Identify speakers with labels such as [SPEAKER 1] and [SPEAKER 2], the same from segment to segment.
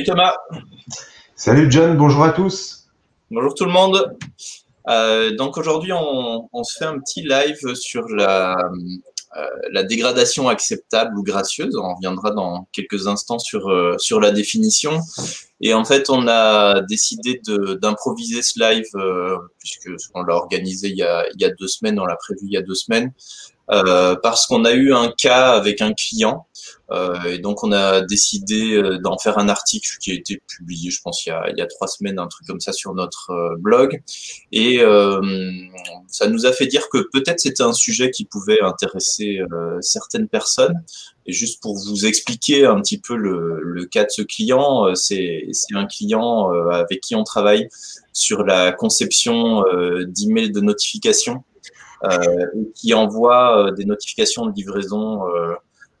[SPEAKER 1] Salut Thomas.
[SPEAKER 2] Salut John, bonjour à tous.
[SPEAKER 1] Bonjour tout le monde. Euh, donc aujourd'hui, on, se fait un petit live sur la, euh, la dégradation acceptable ou gracieuse. On reviendra dans quelques instants sur, euh, sur la définition. Et en fait, on a décidé d'improviser ce live, puisque on l'a organisé il y, a, il y a deux semaines, on l'a prévu il y a deux semaines, parce qu'on a eu un cas avec un client euh, et donc on a décidé euh, d'en faire un article qui a été publié, je pense, il y a, trois semaines, un truc comme ça sur notre euh, blog. Et ça nous a fait dire que peut-être c'était un sujet qui pouvait intéresser certaines personnes. Et juste pour vous expliquer un petit peu le, le cas de ce client, c'est un client avec qui on travaille sur la conception d'emails de notification euh, qui envoie des notifications de livraison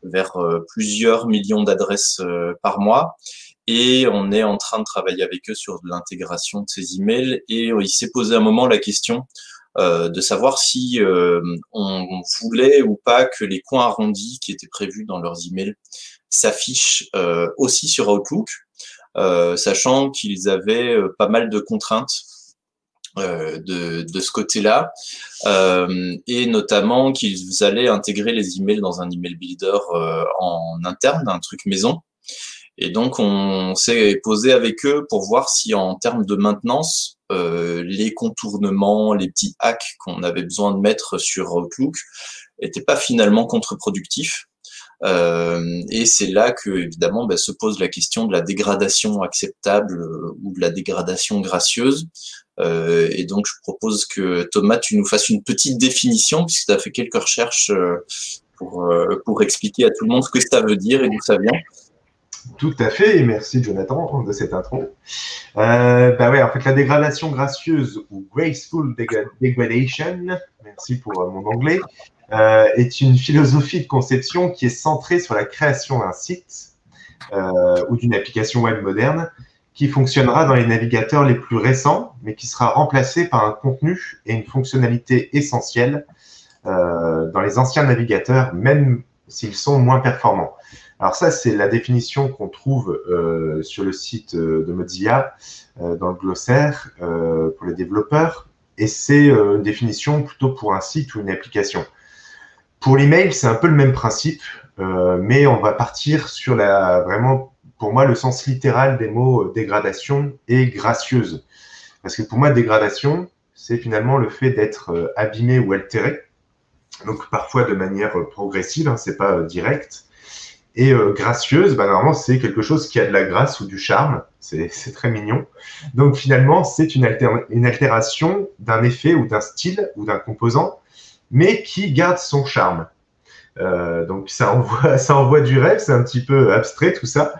[SPEAKER 1] vers euh, plusieurs millions d'adresses euh, par mois. Et on est en train de travailler avec eux sur l'intégration de ces emails. Et il s'est posé un moment la question euh, de savoir si on voulait ou pas que les coins arrondis qui étaient prévus dans leurs emails s'affichent aussi sur Outlook, sachant qu'ils avaient pas mal de contraintes euh, de, de, ce côté-là, euh, et notamment qu'ils allaient intégrer les emails dans un email builder euh, en interne, un truc maison. Et donc on s'est posé avec eux pour voir si en termes de maintenance, les contournements, les petits hacks qu'on avait besoin de mettre sur Outlook n'étaient pas finalement contre-productifs. Et c'est là que évidemment bah, se pose la question de la dégradation acceptable ou de la dégradation gracieuse. Euh, et donc, je propose que Thomas, tu nous fasses une petite définition, puisque tu as fait quelques recherches euh, pour, euh, expliquer à tout le monde ce que ça veut dire et d'où ça vient.
[SPEAKER 2] Tout à fait, et merci Jonathan de cette intro. Euh, bah en fait, la dégradation gracieuse ou graceful degradation, merci pour mon anglais, euh, est une philosophie de conception qui est centrée sur la création d'un site euh, ou d'une application web moderne qui fonctionnera dans les navigateurs les plus récents, mais qui sera remplacé par un contenu et une fonctionnalité essentielle euh, dans les anciens navigateurs, même s'ils sont moins performants. Alors ça, c'est la définition qu'on trouve sur le site de Mozilla, dans le glossaire pour les développeurs, et c'est une définition plutôt pour un site ou une application. Pour l'email, c'est un peu le même principe, mais on va partir sur la vraiment pour moi, le sens littéral des mots euh, dégradation et gracieuse. Parce que pour moi, dégradation, c'est finalement le fait d'être euh, abîmé ou altéré. Donc parfois de manière euh, progressive, hein, c'est pas direct. Et gracieuse, bah, normalement, c'est quelque chose qui a de la grâce ou du charme. C'est très mignon. Donc finalement, c'est une altération d'un effet ou d'un style ou d'un composant, mais qui garde son charme. Euh, donc ça envoie, ça du rêve, c'est un petit peu abstrait tout ça.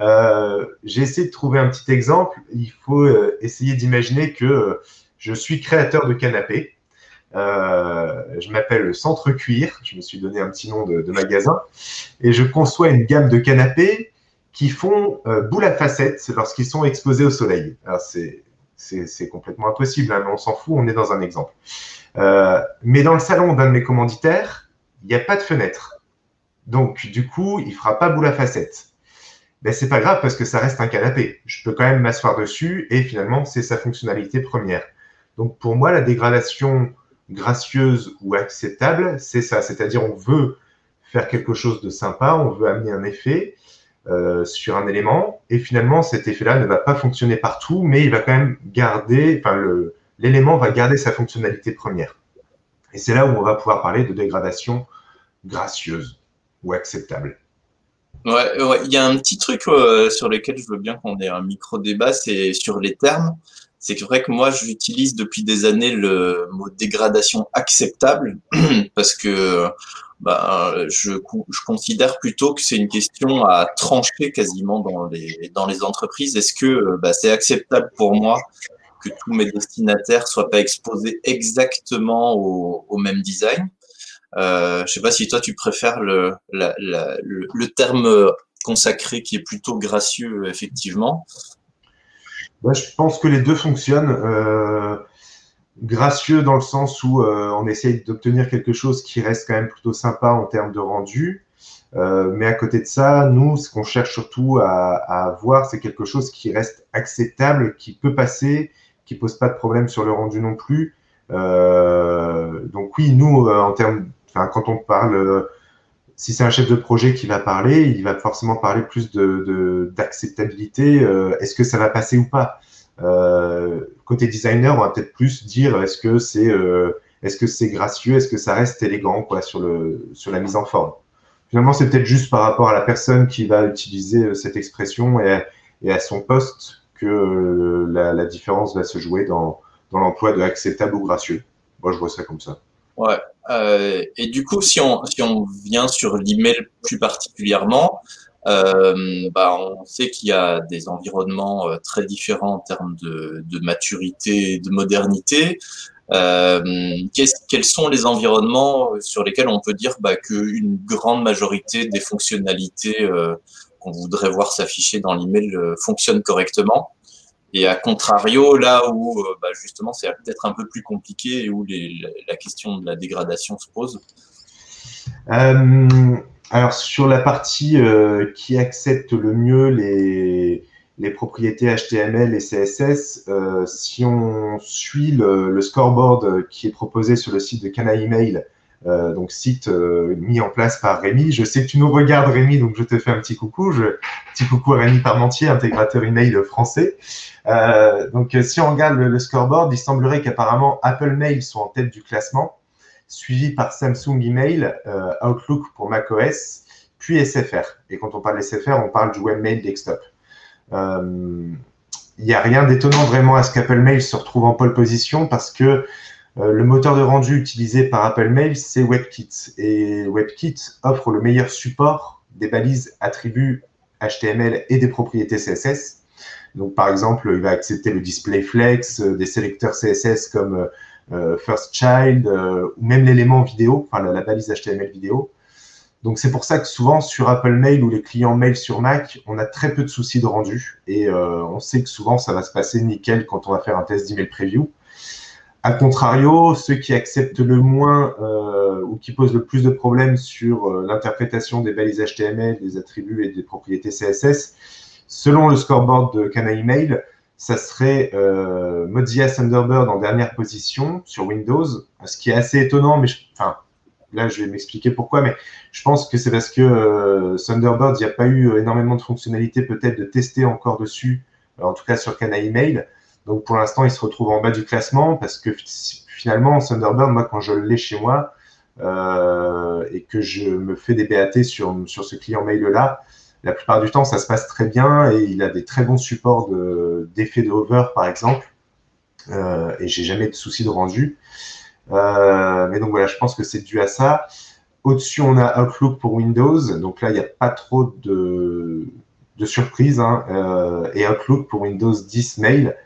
[SPEAKER 2] Euh, J'ai essayé de trouver un petit exemple. Il faut euh, essayer d'imaginer que je suis créateur de canapé. Euh, je m'appelle Centre Cuir, je me suis donné un petit nom de, magasin, et je conçois une gamme de canapés qui font boule à facettes lorsqu'ils sont exposés au soleil. Complètement impossible, hein, mais on s'en fout, on est dans un exemple. mais dans le salon d'un de mes commanditaires, il n'y a pas de fenêtre. Donc, du coup, il ne fera pas boule à facettes. Ben, c'est pas grave parce que ça reste un canapé. Je peux quand même m'asseoir dessus et finalement, c'est sa fonctionnalité première. Donc, pour moi, la dégradation gracieuse ou acceptable, c'est ça. C'est-à-dire, on veut faire quelque chose de sympa, on veut amener un effet euh, sur un élément et finalement, cet effet-là ne va pas fonctionner partout, mais il va quand même garder, enfin, l'élément va garder sa fonctionnalité première. Et c'est là où on va pouvoir parler de dégradation gracieuse ou acceptable.
[SPEAKER 1] Ouais, il y a un petit truc euh, sur lequel je veux bien qu'on ait un micro débat, c'est sur les termes. C'est vrai que moi, j'utilise depuis des années le mot dégradation acceptable parce que bah, je, je considère plutôt que c'est une question à trancher quasiment dans les, dans les entreprises. Est-ce que bah, c'est acceptable pour moi que tous mes destinataires soient pas exposés exactement au, même design? Euh, je sais pas si toi tu préfères le, le, terme consacré qui est plutôt gracieux effectivement.
[SPEAKER 2] Je pense que les deux fonctionnent. Euh, gracieux dans le sens où euh, on essaye d'obtenir quelque chose qui reste quand même plutôt sympa en termes de rendu. Euh, mais à côté de ça, nous, ce qu'on cherche surtout à, à voir, c'est quelque chose qui reste acceptable, qui peut passer, qui pose pas de problème sur le rendu non plus. Euh, donc oui, nous, euh, en termes, enfin, quand on parle, euh, si c'est un chef de projet qui va parler, il va forcément parler plus de d'acceptabilité. est-ce que ça va passer ou pas? Côté designer, on va peut-être plus dire est-ce que c'est est-ce que gracieux, est-ce que ça reste élégant quoi sur le sur la mise en forme? Finalement, c'est peut-être juste par rapport à la personne qui va utiliser cette expression et, et à son poste que la, la différence va se jouer dans dans l'emploi de acceptable ou gracieux. Moi, je vois ça comme ça.
[SPEAKER 1] Ouais. Euh, et du coup, si on, vient sur l'email plus particulièrement, euh, bah, on sait qu'il y a des environnements euh, très différents en termes de, maturité, de modernité. Quels sont les environnements sur lesquels on peut dire bah, qu'une grande majorité des fonctionnalités qu'on voudrait voir s'afficher dans l'email fonctionnent correctement? Et à contrario, là où euh, bah, justement c'est peut-être un peu plus compliqué et où la question de la dégradation se pose.
[SPEAKER 2] Euh, Alors sur la partie euh, qui accepte le mieux les, propriétés HTML et CSS, si on suit le, le, scoreboard qui est proposé sur le site de Cana Email, euh, donc site euh, mis en place par Rémi. Je sais que tu nous regardes Rémi, donc je te fais un petit coucou. Je, petit coucou à Rémi Parmentier, intégrateur email français. Euh, donc si on regarde le, scoreboard, il semblerait qu'apparemment Apple Mail soit en tête du classement, suivi par Samsung Email, Outlook pour macOS, puis SFR. Et quand on parle SFR, on parle du webmail desktop. Il n'y a rien d'étonnant vraiment à ce qu'Apple Mail se retrouve en pole position parce que le moteur de rendu utilisé par Apple Mail, c'est WebKit. Et WebKit offre le meilleur support des balises attributs HTML et des propriétés CSS. Donc, par exemple, il va accepter le display flex, euh, des sélecteurs CSS comme euh, First Child, ou même l'élément vidéo, enfin la, balise HTML vidéo. Donc, c'est pour ça que souvent sur Apple Mail ou les clients mail sur Mac, on a très peu de soucis de rendu. Et on sait que souvent, ça va se passer nickel quand on va faire un test d'email preview. A contrario, ceux qui acceptent le moins euh, ou qui posent le plus de problèmes sur euh, l'interprétation des balises HTML, des attributs et des propriétés CSS, selon le scoreboard de Kana Email, ça serait euh, Mozilla Thunderbird en dernière position sur Windows, ce qui est assez étonnant, mais enfin, là je vais m'expliquer pourquoi, mais je pense que c'est parce que euh, Thunderbird, il n'y a pas eu énormément de fonctionnalités peut-être de tester encore dessus, en tout cas sur Kana Email. Donc pour l'instant, il se retrouve en bas du classement parce que finalement, Thunderbird, moi, quand je l'ai chez moi euh, et que je me fais des BAT sur, ce client mail-là, la plupart du temps, ça se passe très bien et il a des très bons supports d'effets de, hover, par exemple. Euh, et j'ai jamais de soucis de rendu. Euh, mais donc voilà, je pense que c'est dû à ça. Au-dessus, on a Outlook pour Windows. Donc là, il n'y a pas trop de, de surprises. Hein. Euh, et Outlook pour Windows 10 Mail.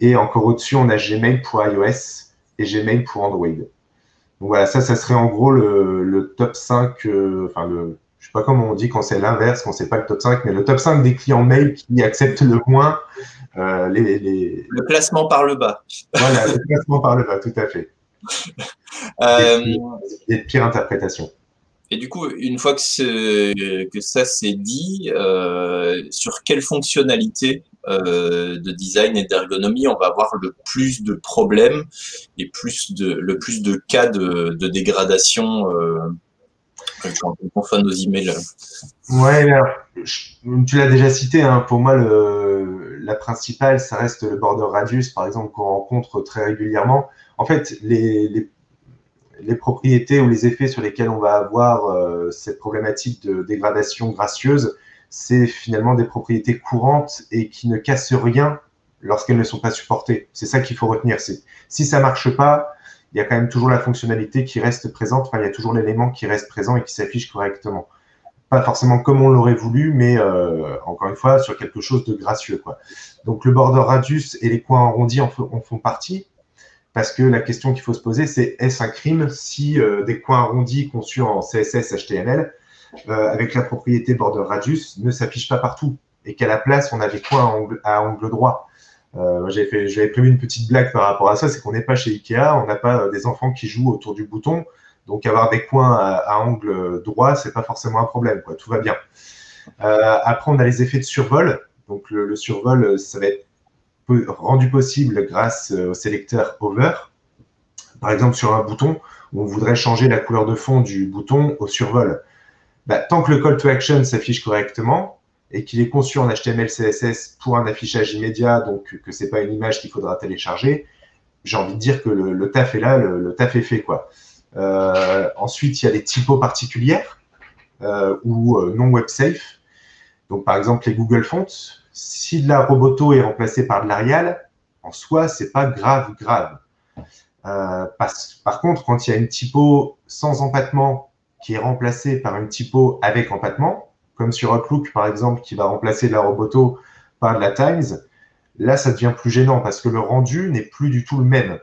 [SPEAKER 2] Et encore au-dessus, on a Gmail pour iOS et Gmail pour Android. Donc voilà, ça, ça serait en gros le, top 5, euh, enfin le, je sais pas comment on dit quand c'est l'inverse, quand c'est pas le top 5, mais le top 5 des clients mail qui acceptent le moins euh, les,
[SPEAKER 1] Le classement par le bas.
[SPEAKER 2] Voilà, le classement par le bas, tout à fait. euh... Et pire interprétation.
[SPEAKER 1] Et du coup, une fois que, que ça c'est dit, euh, sur quelle fonctionnalité euh, de design et d'ergonomie on va avoir le plus de problèmes et plus de, le plus de cas de, dégradation euh, quand on fait nos emails
[SPEAKER 2] Ouais, tu l'as déjà cité, hein, pour moi, la principale, ça reste le border radius, par exemple, qu'on rencontre très régulièrement. En fait, les, les les propriétés ou les effets sur lesquels on va avoir euh, cette problématique de dégradation gracieuse, c'est finalement des propriétés courantes et qui ne cassent rien lorsqu'elles ne sont pas supportées. C'est ça qu'il faut retenir. Si ça marche pas, il y a quand même toujours la fonctionnalité qui reste présente. Enfin, il y a toujours l'élément qui reste présent et qui s'affiche correctement. Pas forcément comme on l'aurait voulu, mais euh, encore une fois sur quelque chose de gracieux. Donc le border radius et les coins arrondis en font partie parce que la question qu'il faut se poser, c'est est-ce un crime si euh, des coins arrondis conçus en CSS HTML avec la propriété border radius ne s'affichent pas partout et qu'à la place on a des coins à angle, droit? Euh, j'avais prévu une petite blague par rapport à ça, c'est qu'on n'est pas chez Ikea, on n'a pas des enfants qui jouent autour du bouton, Donc avoir des coins à, angle droit, c'est pas forcément un problème, quoi. Tout va bien. Euh, après, on a les effets de survol. Donc le, survol, ça va être rendu possible grâce au sélecteur Over. Par exemple, sur un bouton, on voudrait changer la couleur de fond du bouton au survol. Bah, tant que le call to action s'affiche correctement et qu'il est conçu en HTML, CSS pour un affichage immédiat, donc que c'est pas une image qu'il faudra télécharger, j'ai envie de dire que le, taf est là, le, taf est fait. Quoi. Euh, ensuite, il y a les typos particulières euh, ou euh, non web safe. Donc, par exemple, les Google Fonts. Si de la Roboto est remplacée par de l'Arial, en soi, c'est pas grave, grave. par, contre, quand il y a une typo sans empattement qui est remplacée par une typo avec empattement, comme sur Outlook par exemple, qui va remplacer de la Roboto par de la Times, Là, ça devient plus gênant parce que le rendu n'est plus du tout le même.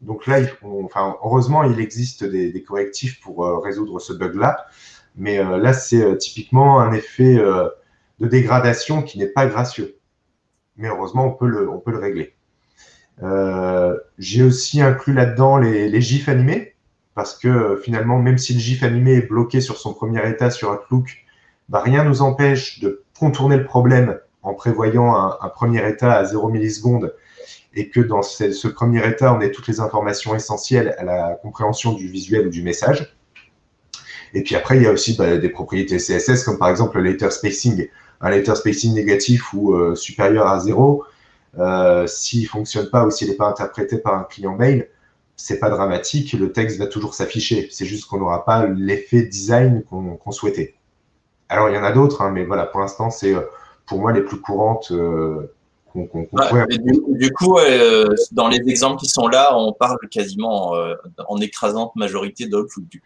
[SPEAKER 2] Donc là, enfin, heureusement, il existe des, correctifs pour euh, résoudre ce bug-là. Mais euh, là, c'est euh, typiquement un effet de dégradation qui n'est pas gracieux. Mais heureusement, on peut le, on peut le régler. J'ai aussi inclus là-dedans les, les, GIFs animés, parce que finalement, même si le GIF animé est bloqué sur son premier état sur Outlook, bah, rien ne nous empêche de contourner le problème en prévoyant un, premier état à 0 millisecondes et que dans ce, premier état, on ait toutes les informations essentielles à la compréhension du visuel ou du message. Et puis après, il y a aussi bah, des propriétés CSS, comme par exemple le later spacing. Un later spacing négatif ou euh, supérieur à 0, euh, s'il ne fonctionne pas ou s'il n'est pas interprété par un client mail, c'est pas dramatique, le texte va toujours s'afficher. C'est juste qu'on n'aura pas l'effet design qu'on souhaitait. Alors, il y en a d'autres, hein, mais voilà, pour l'instant, c'est euh, pour moi les plus courantes euh, qu'on
[SPEAKER 1] qu du, coup, euh, dans les exemples qui sont là, on parle quasiment euh, en écrasante majorité d'Outlook.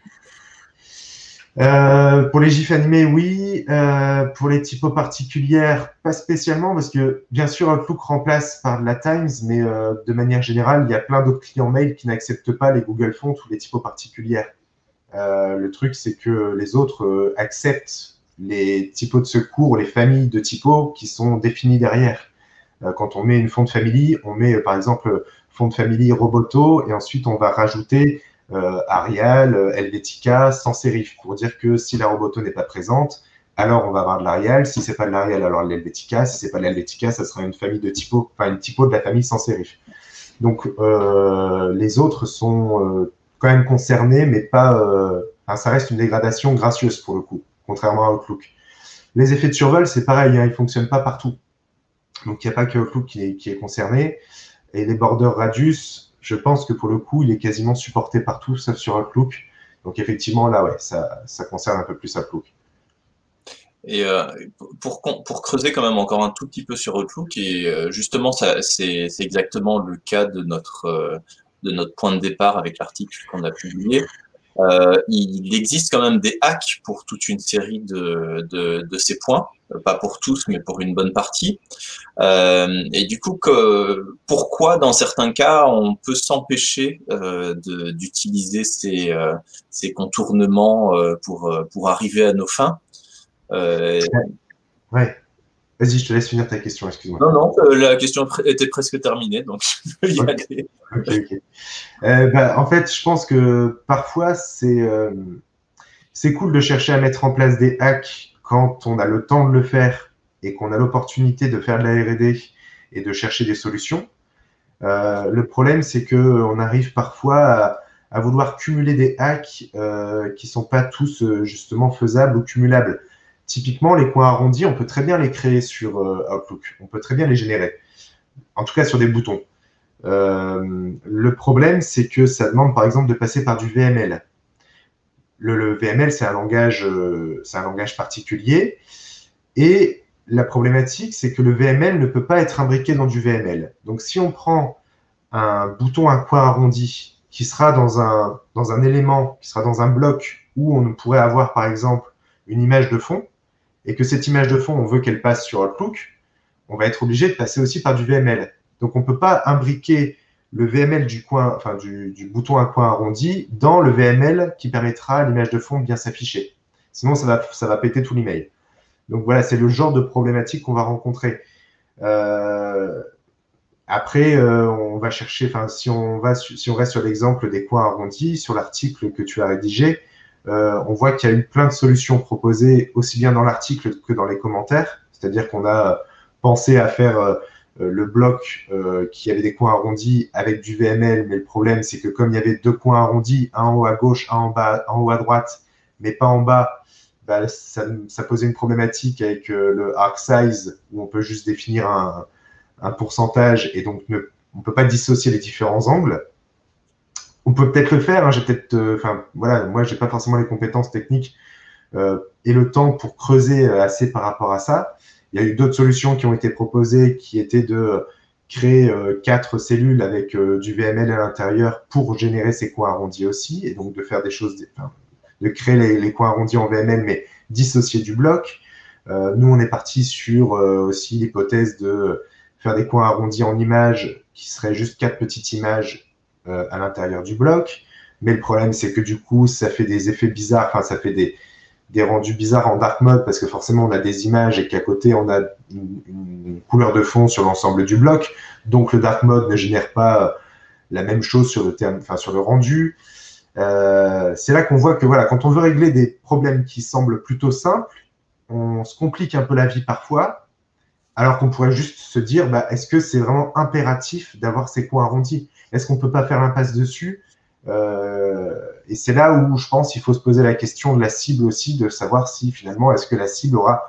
[SPEAKER 2] Euh, pour les gifs animés, oui. Euh, pour les typos particulières, pas spécialement, parce que bien sûr, Outlook remplace par la Times, mais euh, de manière générale, il y a plein d'autres clients mail qui n'acceptent pas les Google Fonts ou les typos particulières. le truc, c'est que les autres acceptent les typos de secours, les familles de typos qui sont définies derrière. Quand on met une font family, on met par exemple font family Roboto et ensuite on va rajouter Arial, Helvetica, sans sérif pour dire que si la Roboto n'est pas présente, alors on va avoir de l'Arial. Si c'est pas de l'Arial, alors l'Helvetica. Si c'est pas de l'Helvetica, ça sera une famille de typos, enfin une typo de la famille sans sérif. Donc euh, les autres sont quand même concernés, mais pas. ça reste une dégradation gracieuse pour le coup contrairement à Outlook. Les effets de survol, c'est pareil, hein, ils ne fonctionnent pas partout. Donc, il n'y a pas que Outlook qui est, concerné. Et les borders radius, je pense que pour le coup, il est quasiment supporté partout, sauf sur Outlook. Donc, effectivement, là, ouais, ça, concerne un peu plus Outlook.
[SPEAKER 1] Et euh, pour, pour, creuser quand même encore un tout petit peu sur Outlook, et euh, justement, c'est exactement le cas de notre, euh, de notre point de départ avec l'article qu'on a publié. Euh, il existe quand même des hacks pour toute une série de, de, de, ces points, pas pour tous, mais pour une bonne partie. Euh, et du coup, que, pourquoi dans certains cas on peut s'empêcher euh, d'utiliser ces, euh, ces contournements euh, pour, pour arriver à nos fins?
[SPEAKER 2] Ouais. Vas-y, je te laisse finir ta question, excuse-moi.
[SPEAKER 1] Non, non, euh, la question était presque terminée, donc je peux y aller. Ok, ok.
[SPEAKER 2] Euh, bah, en fait, je pense que parfois, c'est euh, c'est cool de chercher à mettre en place des hacks quand on a le temps de le faire et qu'on a l'opportunité de faire de la R&D et de chercher des solutions. le problème, c'est qu'on arrive parfois à, à, vouloir cumuler des hacks qui sont pas tous justement faisables ou cumulables. Typiquement, les coins arrondis, on peut très bien les créer sur euh, Outlook. On peut très bien les générer. En tout cas, sur des boutons. Euh, le problème, c'est que ça demande, par exemple, de passer par du VML. Le, VML, c'est un langage, euh, c'est un langage particulier. Et la problématique, c'est que le VML ne peut pas être imbriqué dans du VML. Donc, si on prend un bouton un coin arrondi qui sera dans un, dans un élément, qui sera dans un bloc où on pourrait avoir, par exemple, une image de fond, et que cette image de fond, on veut qu'elle passe sur Outlook, on va être obligé de passer aussi par du VML. Donc, on ne peut pas imbriquer le VML du, coin, enfin, du, bouton à coin arrondi dans le VML qui permettra à l'image de fond de bien s'afficher. Sinon, ça va, ça va péter tout l'email. Donc voilà, c'est le genre de problématique qu'on va rencontrer. Euh, après, on va chercher, enfin, si on va, si on reste sur l'exemple des coins arrondis, sur l'article que tu as rédigé, on voit qu'il y a eu plein de solutions proposées aussi bien dans l'article que dans les commentaires. C'est-à-dire qu'on a pensé à faire euh, le bloc euh, qui avait des coins arrondis avec du VML, mais le problème c'est que comme il y avait deux coins arrondis, un en haut à gauche, un en bas, en haut à droite, mais pas en bas, bah, ça, posait une problématique avec euh, le arc size où on peut juste définir un, pourcentage et donc on ne peut pas dissocier les différents angles. On peut peut-être le faire, hein, j'ai peut-être, enfin voilà, moi j'ai pas forcément les compétences techniques et le temps pour creuser assez par rapport à ça. Il y a eu d'autres solutions qui ont été proposées qui étaient de créer euh, quatre cellules avec euh, du VML à l'intérieur pour générer ces coins arrondis aussi, et donc de faire des choses, de créer les, coins arrondis en VML, mais dissocier du bloc. Euh, nous, on est parti sur aussi l'hypothèse de faire des coins arrondis en images, qui seraient juste quatre petites images à l'intérieur du bloc. Mais le problème, c'est que du coup, ça fait des effets bizarres, enfin, ça fait des, rendus bizarres en dark mode parce que forcément on a des images et qu'à côté on a une, couleur de fond sur l'ensemble du bloc. Donc le dark mode ne génère pas la même chose sur le terme, sur le rendu. Euh, c'est là qu'on voit que voilà, quand on veut régler des problèmes qui semblent plutôt simples, on se complique un peu la vie parfois, alors qu'on pourrait juste se dire, bah, est-ce que c'est vraiment impératif d'avoir ces coins arrondis? Est-ce qu'on peut pas faire l'impasse dessus? Euh, et c'est là où je pense qu'il faut se poser la question de la cible aussi, de savoir si finalement est-ce que la cible aura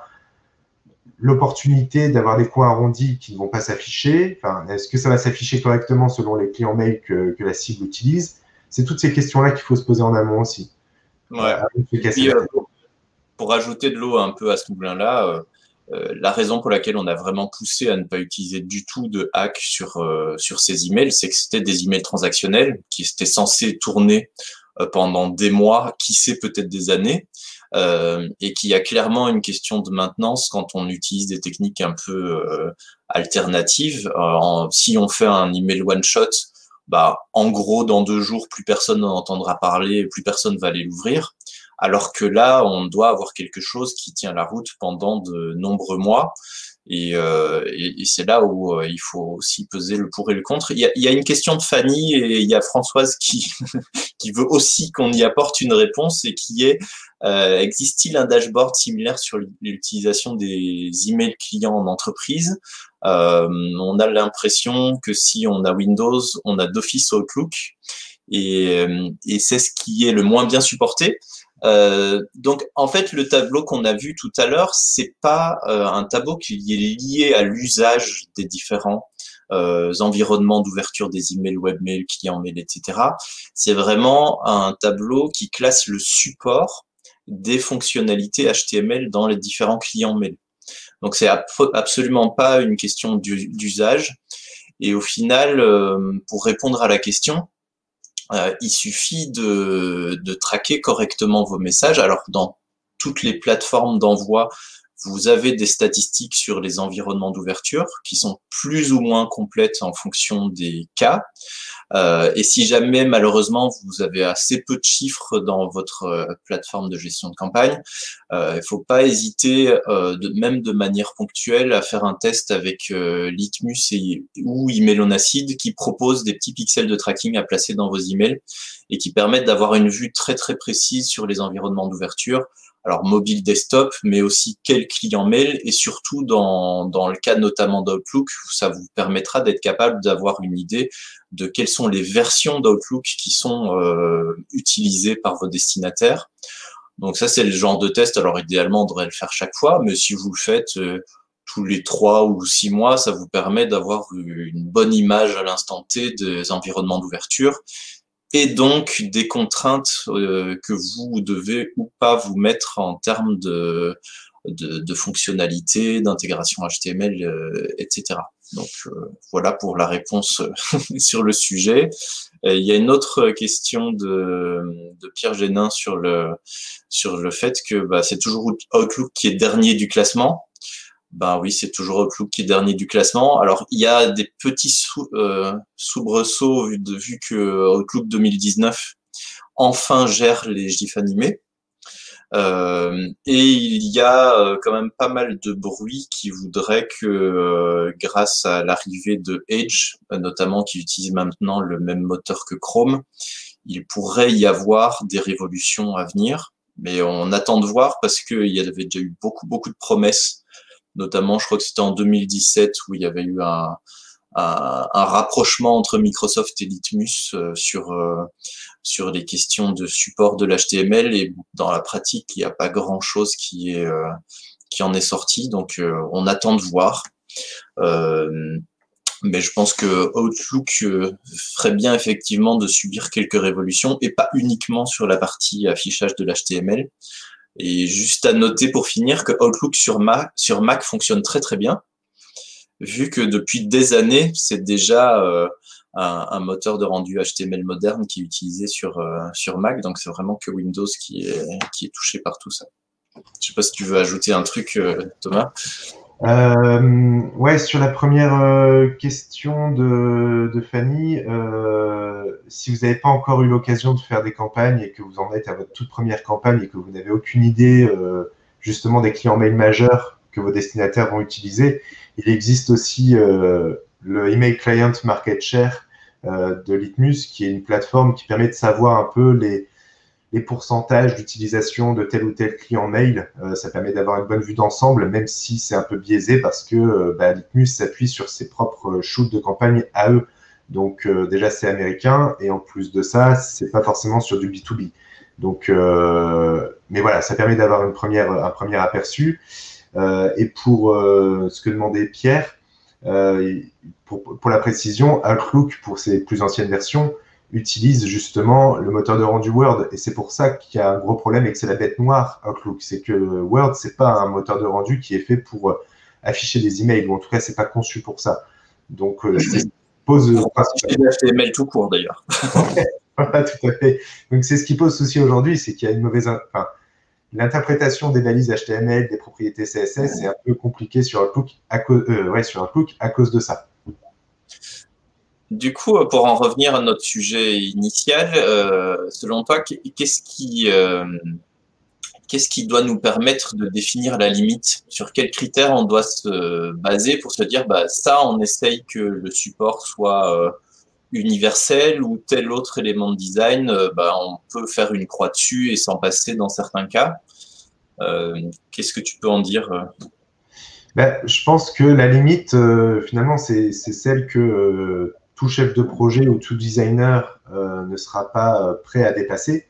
[SPEAKER 2] l'opportunité d'avoir des coins arrondis qui ne vont pas s'afficher? Enfin, est-ce que ça va s'afficher correctement selon les clients mail que, la cible utilise? C'est toutes ces questions-là qu'il faut se poser en amont aussi.
[SPEAKER 1] Ouais. Euh, pour ajouter de l'eau un peu à ce moulin-là, euh, la raison pour laquelle on a vraiment poussé à ne pas utiliser du tout de hack sur, euh, sur ces emails, c'est que c'était des emails transactionnels qui étaient censés tourner euh, pendant des mois, qui sait peut-être des années, et qu'il y a clairement une question de maintenance quand on utilise des techniques un peu alternatives. si on fait un email one-shot, bah, en gros, dans deux jours, plus personne n'en entendra parler, plus personne va aller l'ouvrir alors que là, on doit avoir quelque chose qui tient la route pendant de nombreux mois. Et, euh, c'est là où euh, il faut aussi peser le pour et le contre. Il y a, une question de Fanny et il y a Françoise qui, qui veut aussi qu'on y apporte une réponse et qui est euh, existe-t-il un dashboard similaire sur l'utilisation des emails clients en entreprise? On a l'impression que si on a Windows, on a d'office Outlook et, et c'est ce qui est le moins bien supporté. Euh, donc en fait le tableau qu'on a vu tout à l'heure c'est pas euh, un tableau qui est lié à l'usage des différents euh, environnements d'ouverture des emails, webmail, client mail, etc. C'est vraiment un tableau qui classe le support des fonctionnalités HTML dans les différents clients mail. Donc c'est absolument pas une question d'usage. Et au final, pour répondre à la question, euh, il suffit de, de traquer correctement vos messages. Alors dans toutes les plateformes d'envoi, vous avez des statistiques sur les environnements d'ouverture qui sont plus ou moins complètes en fonction des cas. Euh, et si jamais malheureusement vous avez assez peu de chiffres dans votre euh, plateforme de gestion de campagne, euh, il ne faut pas hésiter, de, même de manière ponctuelle, à faire un test avec Litmus et, ou Emailonacid qui propose des petits pixels de tracking à placer dans vos emails et qui permettent d'avoir une vue très très précise sur les environnements d'ouverture alors mobile desktop, mais aussi quel client mail, et surtout dans, dans le cas notamment d'Outlook, ça vous permettra d'être capable d'avoir une idée de quelles sont les versions d'Outlook qui sont euh, utilisées par vos destinataires. Donc ça, c'est le genre de test. Alors idéalement, on devrait le faire chaque fois, mais si vous le faites euh, tous les trois ou six mois, ça vous permet d'avoir une bonne image à l'instant T des environnements d'ouverture et donc des contraintes euh, que vous devez ou pas vous mettre en termes de, de, de fonctionnalité, d'intégration HTML, euh, etc. Donc euh, voilà pour la réponse sur le sujet. il y a une autre question de, de, Pierre Génin sur le, sur le fait que bah, c'est toujours Outlook qui est dernier du classement ben oui, c'est toujours Outlook qui est dernier du classement. Alors, il y a des petits sous, euh, soubresauts vu, vu que Outlook 2019 enfin gère les GIFs animés. Euh, et il y a euh, quand même pas mal de bruit qui voudrait que euh, grâce à l'arrivée de Edge, notamment qui utilise maintenant le même moteur que Chrome, il pourrait y avoir des révolutions à venir. Mais on attend de voir parce qu'il y avait déjà eu beaucoup, beaucoup de promesses. Notamment, je crois que c'était en 2017 où il y avait eu un, rapprochement entre Microsoft et Litmus sur sur les questions de support de l'HTML et dans la pratique, il n'y a pas grand-chose qui est euh, qui en est sorti, donc euh, on attend de voir. Euh, mais je pense que Outlook ferait bien effectivement de subir quelques révolutions et pas uniquement sur la partie affichage de l'HTML. Et juste à noter pour finir que Outlook sur Mac, fonctionne très très bien, vu que depuis des années, c'est déjà un, moteur de rendu HTML moderne qui est utilisé sur, euh, sur Mac. Donc c'est vraiment que Windows qui est, qui est touché par tout ça. Je sais pas si tu veux ajouter un truc, euh, Thomas.
[SPEAKER 2] Euh, ouais, sur la première euh, question de, de Fanny, si vous n'avez pas encore eu l'occasion de faire des campagnes et que vous en êtes à votre toute première campagne et que vous n'avez aucune idée justement des clients mail majeurs que vos destinataires vont utiliser, il existe aussi le Email Client Market Share euh, de Litmus, qui est une plateforme qui permet de savoir un peu les, les pourcentages d'utilisation de tel ou tel client mail. Euh, ça permet d'avoir une bonne vue d'ensemble, même si c'est un peu biaisé parce que euh, bah, Litmus s'appuie sur ses propres shoots de campagne à eux. Donc déjà c'est américain et en plus de ça c'est pas forcément sur du B2B. Donc mais voilà ça permet d'avoir une première un premier aperçu. et pour ce que demandait Pierre, euh, pour, pour, la précision, Outlook, pour ses plus anciennes versions, utilise justement le moteur de rendu Word. Et c'est pour ça qu'il y a un gros problème et que c'est la bête noire Outlook. C'est que Word, c'est pas un moteur de rendu qui est fait pour euh, afficher des emails, ou en tout cas, c'est pas conçu pour ça. Donc, euh, c'est
[SPEAKER 1] pose. HTML tout court d'ailleurs.
[SPEAKER 2] pas tout à fait. Donc, c'est ce qui pose souci aujourd'hui, c'est qu'il y a une mauvaise. Enfin, l'interprétation des balises HTML, des propriétés CSS, c'est un peu compliqué sur Outlook à, cause, euh, ouais, sur à cause de ça.
[SPEAKER 1] Du coup, pour en revenir à notre sujet initial, euh, selon toi, qu'est-ce qui, euh, qu'est-ce qui doit nous permettre de définir la limite? Sur quels critères on doit se baser pour se dire, bah, ça, on essaye que le support soit universel ou tel autre élément de design, euh, bah, on peut faire une croix dessus et s'en passer dans certains cas. Euh, qu'est-ce que tu peux en dire euh?
[SPEAKER 2] Ben, Je pense que la limite, finalement, c'est celle que tout chef de projet ou tout designer ne sera pas prêt à dépasser.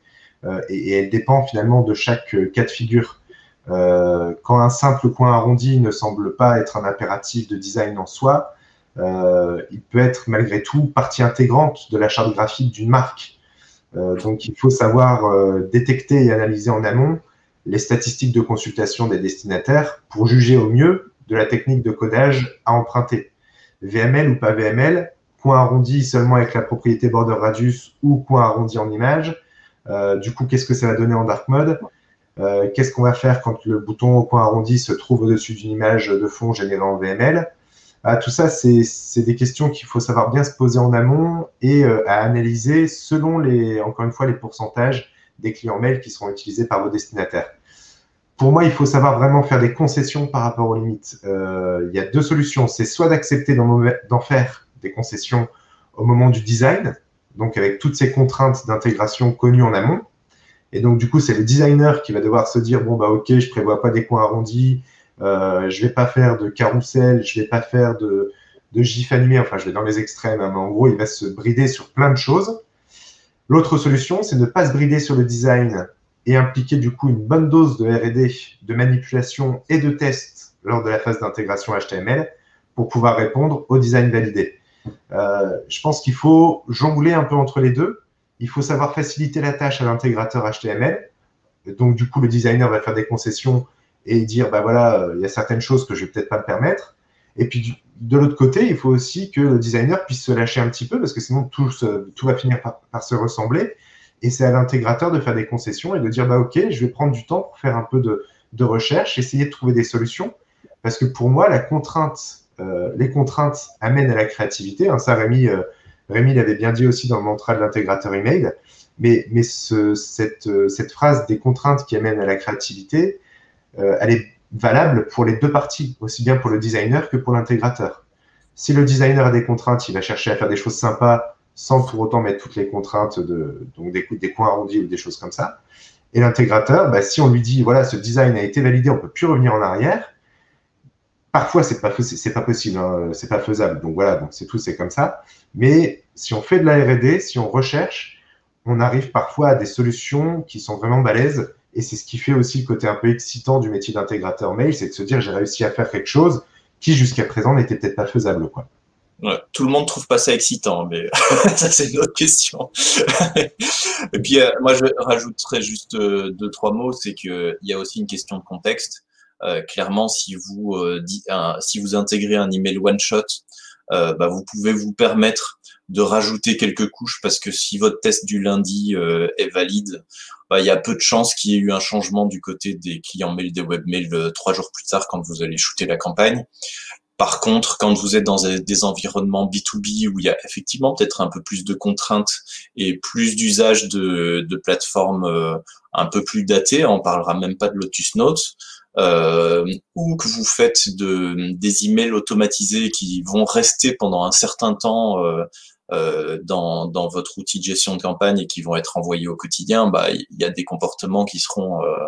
[SPEAKER 2] Et, elle dépend finalement de chaque cas de figure. quand un simple coin arrondi ne semble pas être un impératif de design en soi, euh, il peut être malgré tout partie intégrante de la charte graphique d'une marque. Euh, donc il faut savoir euh, détecter et analyser en amont les statistiques de consultation des destinataires pour juger au mieux de la technique de codage à emprunter. VML ou pas VML, point arrondi seulement avec la propriété border radius ou point arrondi en image. Euh, du coup, qu'est-ce que ça va donner en dark mode? Euh, Qu'est-ce qu'on va faire quand le bouton au point arrondi se trouve au-dessus d'une image de fond générée en VML ah, tout ça, c'est des questions qu'il faut savoir bien se poser en amont et euh, à analyser selon les, encore une fois, les pourcentages des clients mail qui seront utilisés par vos destinataires. Pour moi, il faut savoir vraiment faire des concessions par rapport aux limites. Il y a deux solutions. C'est soit d'accepter d'en faire des concessions au moment du design, donc avec toutes ces contraintes d'intégration connues en amont. Et donc, du coup, c'est le designer qui va devoir se dire, bon, bah, OK, je prévois pas des coins arrondis, euh, je vais pas faire de carrousel, je vais pas faire de, gif animé, enfin je vais dans les extrêmes, hein, mais en gros il va se brider sur plein de choses. L'autre solution, c'est ne pas se brider sur le design et impliquer du coup une bonne dose de R&D, de manipulation et de test lors de la phase d'intégration HTML pour pouvoir répondre au design validé. Euh, je pense qu'il faut jongler un peu entre les deux. Il faut savoir faciliter la tâche à l'intégrateur HTML. Donc du coup, le designer va faire des concessions et dire, bah voilà, euh, il y a certaines choses que je vais peut-être pas me permettre. Et puis de l'autre côté, il faut aussi que le designer puisse se lâcher un petit peu parce que sinon tout, va finir par, se ressembler. Et c'est à l'intégrateur de faire des concessions et de dire, bah ok, je vais prendre du temps pour faire un peu de, recherche, essayer de trouver des solutions. Parce que pour moi, la contrainte, les contraintes amènent à la créativité. Hein, ça, Rémi, euh, Rémi l'avait bien dit aussi dans le mantra de l'intégrateur email. Mais, mais cette, phrase des contraintes qui amènent à la créativité, elle est valable pour les deux parties, aussi bien pour le designer que pour l'intégrateur. Si le designer a des contraintes, il va chercher à faire des choses sympas sans pour autant mettre toutes les contraintes de donc des, coins arrondis ou des choses comme ça. Et l'intégrateur, bah, si on lui dit voilà ce design a été validé, on peut plus revenir en arrière. Parfois c'est pas c'est pas possible, hein, c'est pas faisable. Donc voilà, donc c'est tout, c'est comme ça. Mais si on fait de la R&D, si on recherche, on arrive parfois à des solutions qui sont vraiment balèzes. Et c'est ce qui fait aussi le côté un peu excitant du métier d'intégrateur mail, c'est de se dire j'ai réussi à faire quelque chose qui jusqu'à présent n'était peut-être pas faisable, quoi.
[SPEAKER 1] Tout le monde trouve pas ça excitant, mais ça c'est une autre question. et puis euh, moi je rajouterais juste euh, deux trois mots, c'est que il y a aussi une question de contexte. Euh, clairement, si vous si vous intégrez un email one shot, bah, vous pouvez vous permettre de rajouter quelques couches parce que si votre test du lundi est valide, bah, il y a peu de chances qu'il y ait eu un changement du côté des clients mail, des webmails trois jours plus tard quand vous allez shooter la campagne. Par contre, quand vous êtes dans des environnements B2B où il y a effectivement peut-être un peu plus de contraintes et plus d'usage de, de, plateformes euh, un peu plus datées, on parlera même pas de Lotus Notes, euh, ou que vous faites de, des emails automatisés qui vont rester pendant un certain temps euh, euh, dans, dans, votre outil de gestion de campagne et qui vont être envoyés au quotidien, bah, il y a des comportements qui seront euh,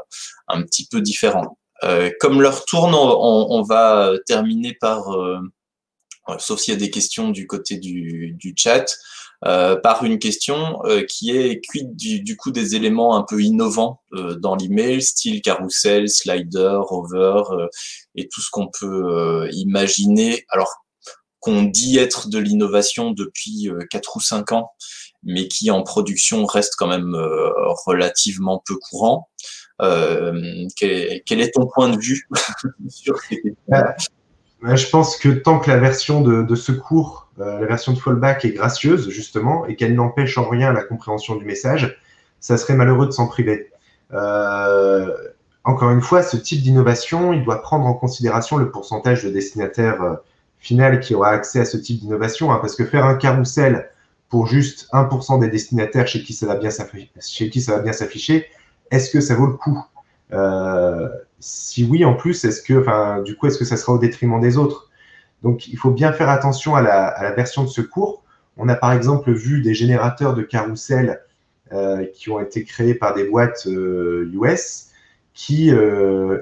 [SPEAKER 1] un petit peu différents. Euh, comme leur tourne, on, va terminer par, sauf s'il y a des questions du côté du, chat, euh, par une question qui est quid du, coup des éléments un peu innovants dans l'email, style carousel, slider, hover et tout ce qu'on peut imaginer. Alors qu'on dit être de l'innovation depuis 4 ou 5 ans, mais qui en production reste quand même relativement peu courant. Euh, quel, est ton point de vue sur ces
[SPEAKER 2] Je pense que tant que la version de, secours, euh, la version de fallback est gracieuse, justement, et qu'elle n'empêche en rien la compréhension du message, ça serait malheureux de s'en priver. Euh, encore une fois, ce type d'innovation, il doit prendre en considération le pourcentage de destinataires final qui aura accès à ce type d'innovation, hein, parce que faire un carrousel pour juste 1% des destinataires chez qui ça va bien s'afficher, est-ce que ça vaut le coup? euh, Si oui, en plus, est-ce que, enfin, du coup, est-ce que ça sera au détriment des autres? Donc, il faut bien faire attention à la, version de secours. On a par exemple vu des générateurs de carrousel euh, qui ont été créés par des boîtes US euh, qui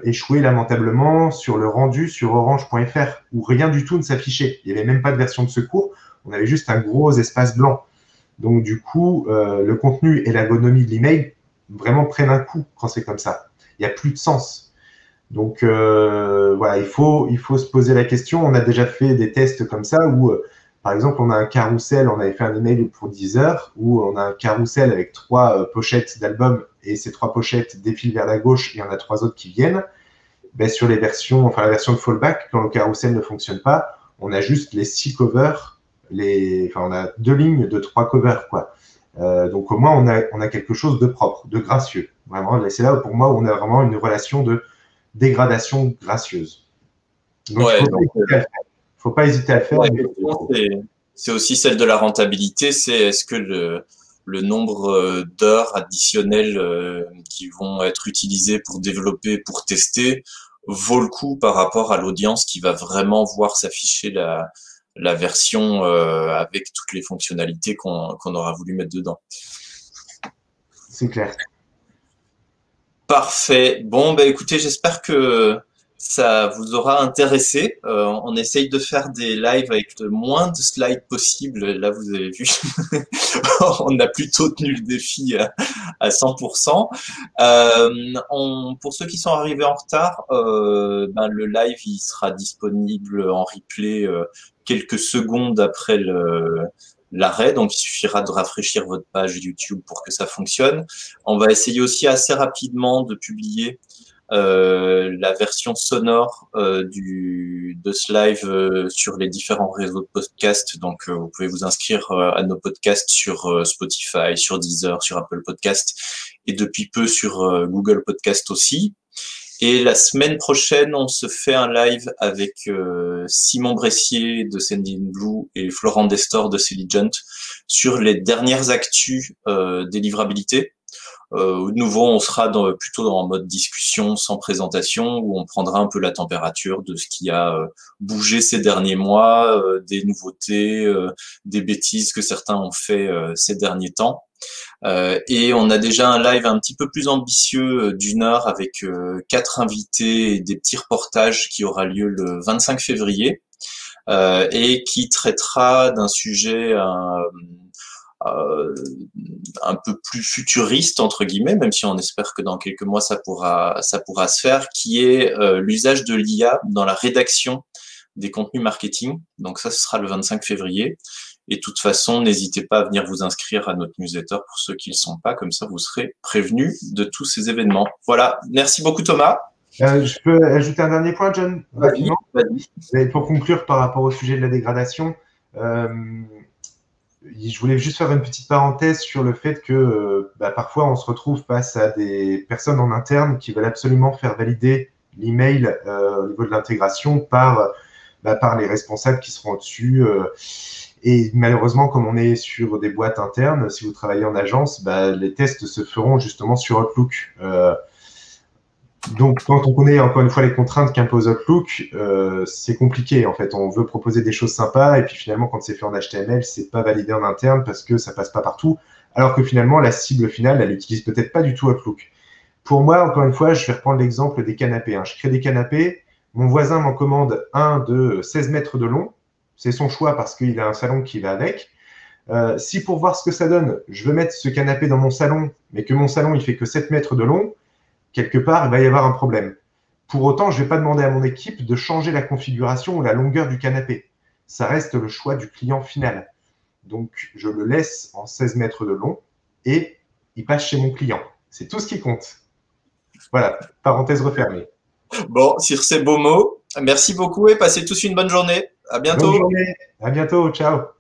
[SPEAKER 2] échouaient lamentablement sur le rendu sur orange.fr où rien du tout ne s'affichait. Il n'y avait même pas de version de secours. On avait juste un gros espace blanc. Donc, du coup, le contenu et l'ergonomie de l'email vraiment prennent un coup quand c'est comme ça. Il n'y a plus de sens. Donc euh, voilà, il faut, il faut se poser la question. On a déjà fait des tests comme ça où, euh, par exemple, on a un carrousel, on avait fait un email pour 10 heures, où on a un carrousel avec trois euh, pochettes d'albums et ces trois pochettes défilent vers la gauche et on a trois autres qui viennent. Ben, sur les versions, enfin la version de fallback, quand le carrousel ne fonctionne pas, on a juste les six covers, les, enfin on a deux lignes de trois covers quoi. Donc au moins on a, on a quelque chose de propre, de gracieux. Vraiment, c'est là pour moi où on a vraiment une relation de dégradation gracieuse. Donc, il ne faut, pas hésiter à le faire.
[SPEAKER 1] c'est aussi celle de la rentabilité, c'est est-ce que le, le nombre euh, d'heures additionnelles euh, qui vont être utilisées pour développer, pour tester, vaut le coup par rapport à l'audience qui va vraiment voir s'afficher la, la version euh, avec toutes les fonctionnalités qu'on aura voulu mettre dedans.
[SPEAKER 2] C'est clair.
[SPEAKER 1] Parfait. Bon, bah, écoutez, j'espère que ça vous aura intéressé. Euh, on essaye de faire des lives avec le moins de slides possible. Là, vous avez vu, on a plutôt tenu le défi à, 100%. Euh, on, pour ceux qui sont arrivés en retard, euh, ben, le live il sera disponible en replay euh, quelques secondes après l'arrêt, donc il suffira de rafraîchir votre page YouTube pour que ça fonctionne. On va essayer aussi assez rapidement de publier euh, la version sonore euh, du, de ce live euh, sur les différents réseaux de podcasts. Donc, vous pouvez vous inscrire à nos podcasts sur Spotify, sur Deezer, sur Apple Podcast et depuis peu sur Google Podcast aussi. Et la semaine prochaine, on se fait un live avec Simon Bressier de Sending Blue et Florent Destor de Selligent sur les dernières actus des livrabilités. Euh, de nouveau, on sera dans, plutôt dans mode discussion sans présentation, où on prendra un peu la température de ce qui a euh, bougé ces derniers mois, euh, des nouveautés, des bêtises que certains ont fait ces derniers temps. et on a déjà un live un petit peu plus ambitieux d'une heure avec quatre invités et des petits reportages qui aura lieu le 25 février et qui traitera d'un sujet euh, un peu plus futuriste entre guillemets, même si on espère que dans quelques mois ça pourra ça pourra se faire, qui est euh, l'usage de l'IA dans la rédaction des contenus marketing. Donc ça, ce sera le 25 février. Et de toute façon, n'hésitez pas à venir vous inscrire à notre newsletter pour ceux qui ne le sont pas, comme ça vous serez prévenus de tous ces événements. Voilà, merci beaucoup Thomas.
[SPEAKER 2] Euh, je peux ajouter un dernier point, John, rapidement. Pour conclure par rapport au sujet de la dégradation, euh, je voulais juste faire une petite parenthèse sur le fait que euh, bah, parfois on se retrouve face à des personnes en interne qui veulent absolument faire valider l'email euh, au niveau de l'intégration par, bah, par les responsables qui seront au-dessus. Euh, et malheureusement, comme on est sur des boîtes internes, si vous travaillez en agence, bah, les tests se feront justement sur Outlook. Donc, quand on connaît encore une fois les contraintes qu'impose Outlook, euh, c'est compliqué en fait. On veut proposer des choses sympas et puis finalement, quand c'est fait en HTML, c'est pas validé en interne parce que ça passe pas partout. Alors que finalement, la cible finale, elle utilise peut-être pas du tout Outlook. Pour moi, encore une fois, je vais reprendre l'exemple des canapés. Hein. Je crée des canapés. Mon voisin m'en commande un de 16 mètres de long. C'est son choix parce qu'il a un salon qui va avec. Euh, si pour voir ce que ça donne, je veux mettre ce canapé dans mon salon, mais que mon salon il fait que 7 mètres de long, quelque part, il va y avoir un problème. Pour autant, je ne vais pas demander à mon équipe de changer la configuration ou la longueur du canapé. Ça reste le choix du client final. Donc, je le laisse en 16 mètres de long et il passe chez mon client. C'est tout ce qui compte. Voilà, parenthèse refermée.
[SPEAKER 1] Bon, sur ces beaux mots, merci beaucoup et passez tous une bonne journée. À bientôt.
[SPEAKER 2] Bonne journée. À bientôt. Ciao.